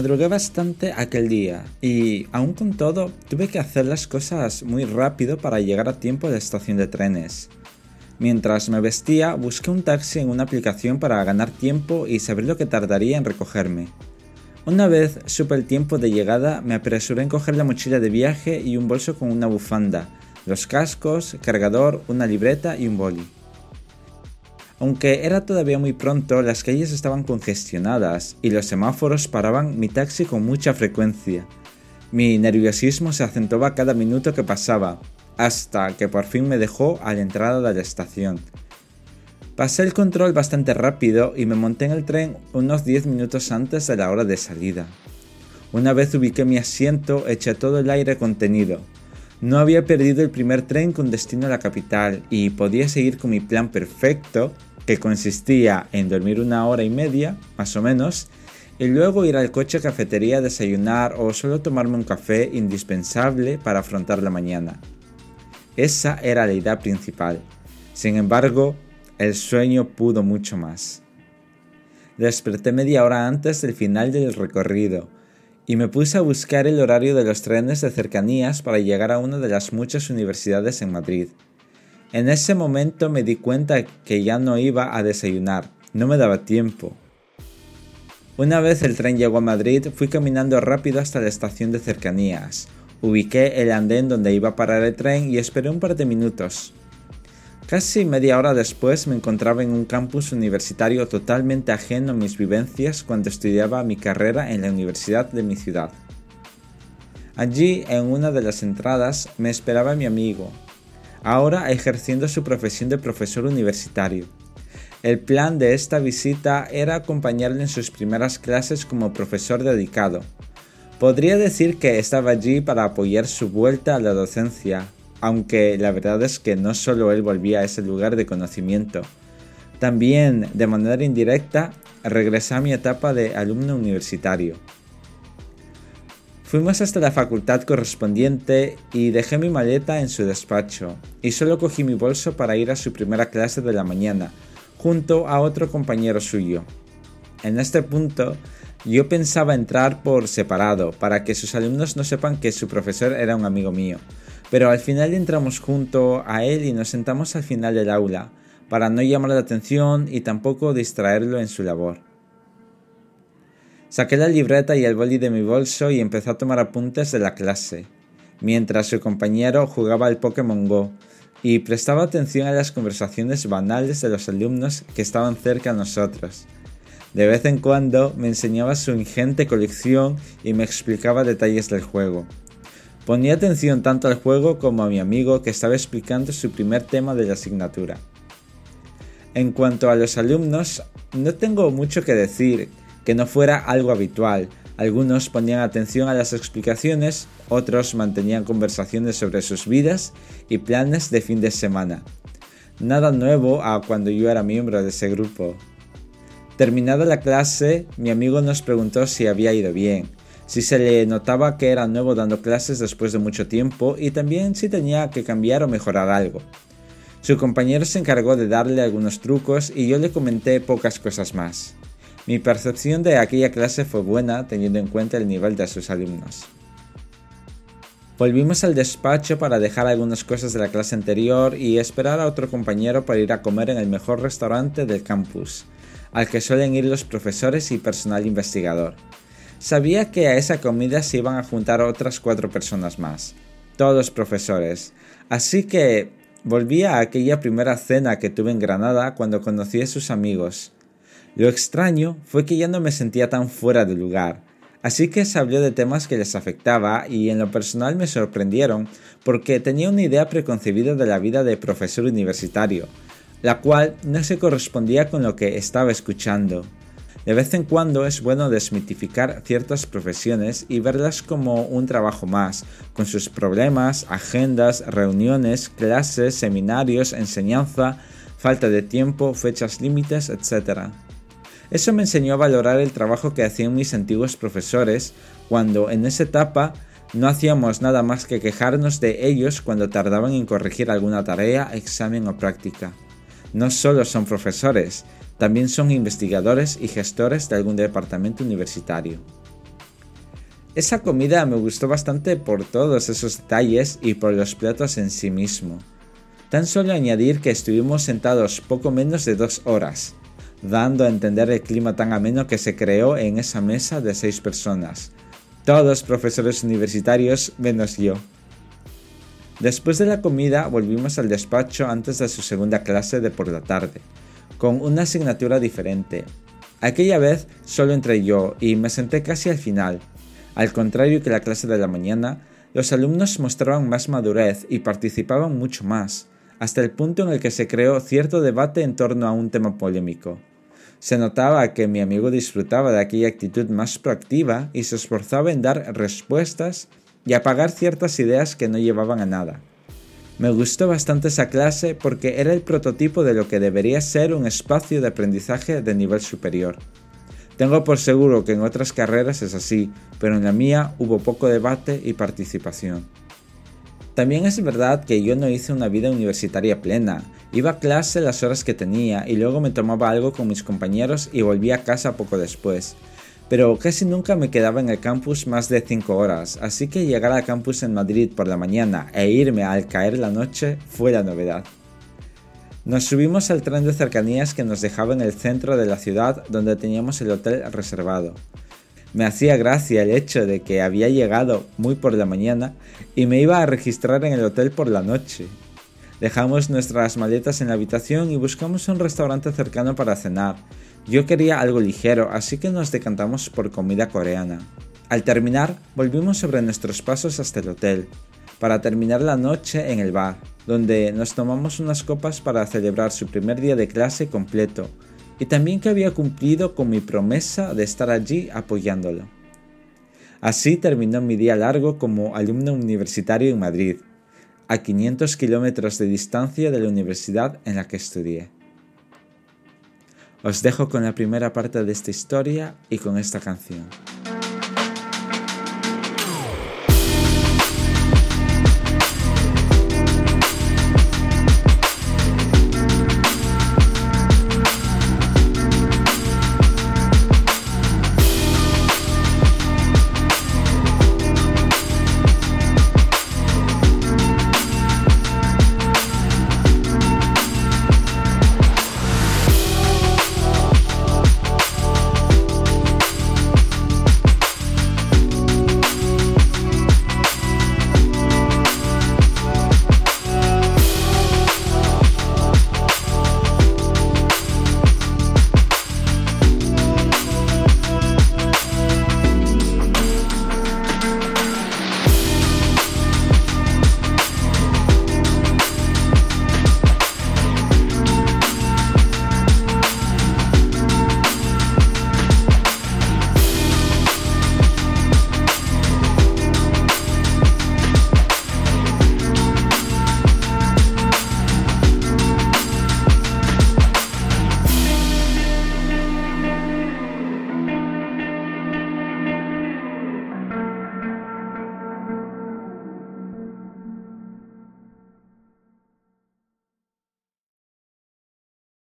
Madrugué bastante aquel día y, aún con todo, tuve que hacer las cosas muy rápido para llegar a tiempo la estación de trenes. Mientras me vestía, busqué un taxi en una aplicación para ganar tiempo y saber lo que tardaría en recogerme. Una vez supe el tiempo de llegada, me apresuré en coger la mochila de viaje y un bolso con una bufanda, los cascos, cargador, una libreta y un boli. Aunque era todavía muy pronto, las calles estaban congestionadas y los semáforos paraban mi taxi con mucha frecuencia. Mi nerviosismo se acentuaba cada minuto que pasaba, hasta que por fin me dejó a la entrada de la estación. Pasé el control bastante rápido y me monté en el tren unos 10 minutos antes de la hora de salida. Una vez ubiqué mi asiento, eché todo el aire contenido. No había perdido el primer tren con destino a la capital y podía seguir con mi plan perfecto que consistía en dormir una hora y media, más o menos, y luego ir al coche cafetería a desayunar o solo tomarme un café indispensable para afrontar la mañana. Esa era la idea principal. Sin embargo, el sueño pudo mucho más. Desperté media hora antes del final del recorrido y me puse a buscar el horario de los trenes de cercanías para llegar a una de las muchas universidades en Madrid. En ese momento me di cuenta que ya no iba a desayunar, no me daba tiempo. Una vez el tren llegó a Madrid, fui caminando rápido hasta la estación de cercanías. Ubiqué el andén donde iba a parar el tren y esperé un par de minutos. Casi media hora después me encontraba en un campus universitario totalmente ajeno a mis vivencias cuando estudiaba mi carrera en la universidad de mi ciudad. Allí, en una de las entradas, me esperaba mi amigo, ahora ejerciendo su profesión de profesor universitario. El plan de esta visita era acompañarle en sus primeras clases como profesor dedicado. Podría decir que estaba allí para apoyar su vuelta a la docencia, aunque la verdad es que no solo él volvía a ese lugar de conocimiento. También, de manera indirecta, regresé a mi etapa de alumno universitario. Fuimos hasta la facultad correspondiente y dejé mi maleta en su despacho, y solo cogí mi bolso para ir a su primera clase de la mañana, junto a otro compañero suyo. En este punto, yo pensaba entrar por separado, para que sus alumnos no sepan que su profesor era un amigo mío, pero al final entramos junto a él y nos sentamos al final del aula, para no llamar la atención y tampoco distraerlo en su labor. Saqué la libreta y el boli de mi bolso y empecé a tomar apuntes de la clase, mientras su compañero jugaba al Pokémon Go y prestaba atención a las conversaciones banales de los alumnos que estaban cerca a nosotros. De vez en cuando me enseñaba su ingente colección y me explicaba detalles del juego. Ponía atención tanto al juego como a mi amigo que estaba explicando su primer tema de la asignatura. En cuanto a los alumnos, no tengo mucho que decir, que no fuera algo habitual. Algunos ponían atención a las explicaciones, otros mantenían conversaciones sobre sus vidas y planes de fin de semana. Nada nuevo a cuando yo era miembro de ese grupo. Terminada la clase, mi amigo nos preguntó si había ido bien, si se le notaba que era nuevo dando clases después de mucho tiempo y también si tenía que cambiar o mejorar algo. Su compañero se encargó de darle algunos trucos y yo le comenté pocas cosas más. Mi percepción de aquella clase fue buena teniendo en cuenta el nivel de sus alumnos. Volvimos al despacho para dejar algunas cosas de la clase anterior y esperar a otro compañero para ir a comer en el mejor restaurante del campus, al que suelen ir los profesores y personal investigador. Sabía que a esa comida se iban a juntar otras cuatro personas más, todos profesores, así que volví a aquella primera cena que tuve en Granada cuando conocí a sus amigos, lo extraño fue que ya no me sentía tan fuera de lugar, así que se habló de temas que les afectaba y en lo personal me sorprendieron porque tenía una idea preconcebida de la vida de profesor universitario, la cual no se correspondía con lo que estaba escuchando. De vez en cuando es bueno desmitificar ciertas profesiones y verlas como un trabajo más, con sus problemas, agendas, reuniones, clases, seminarios, enseñanza, falta de tiempo, fechas límites, etc. Eso me enseñó a valorar el trabajo que hacían mis antiguos profesores cuando en esa etapa no hacíamos nada más que quejarnos de ellos cuando tardaban en corregir alguna tarea, examen o práctica. No solo son profesores, también son investigadores y gestores de algún departamento universitario. Esa comida me gustó bastante por todos esos detalles y por los platos en sí mismo. Tan solo añadir que estuvimos sentados poco menos de dos horas, dando a entender el clima tan ameno que se creó en esa mesa de seis personas. Todos profesores universitarios menos yo. Después de la comida volvimos al despacho antes de su segunda clase de por la tarde, con una asignatura diferente. Aquella vez solo entré yo y me senté casi al final. Al contrario que la clase de la mañana, los alumnos mostraban más madurez y participaban mucho más, hasta el punto en el que se creó cierto debate en torno a un tema polémico. Se notaba que mi amigo disfrutaba de aquella actitud más proactiva y se esforzaba en dar respuestas y apagar ciertas ideas que no llevaban a nada. Me gustó bastante esa clase porque era el prototipo de lo que debería ser un espacio de aprendizaje de nivel superior. Tengo por seguro que en otras carreras es así, pero en la mía hubo poco debate y participación. También es verdad que yo no hice una vida universitaria plena. Iba a clase las horas que tenía y luego me tomaba algo con mis compañeros y volvía a casa poco después pero casi nunca me quedaba en el campus más de 5 horas, así que llegar al campus en Madrid por la mañana e irme al caer la noche fue la novedad. Nos subimos al tren de cercanías que nos dejaba en el centro de la ciudad donde teníamos el hotel reservado. Me hacía gracia el hecho de que había llegado muy por la mañana y me iba a registrar en el hotel por la noche. Dejamos nuestras maletas en la habitación y buscamos un restaurante cercano para cenar, yo quería algo ligero, así que nos decantamos por comida coreana. Al terminar, volvimos sobre nuestros pasos hasta el hotel, para terminar la noche en el bar, donde nos tomamos unas copas para celebrar su primer día de clase completo, y también que había cumplido con mi promesa de estar allí apoyándolo. Así terminó mi día largo como alumno universitario en Madrid, a 500 kilómetros de distancia de la universidad en la que estudié. Os dejo con la primera parte de esta historia y con esta canción.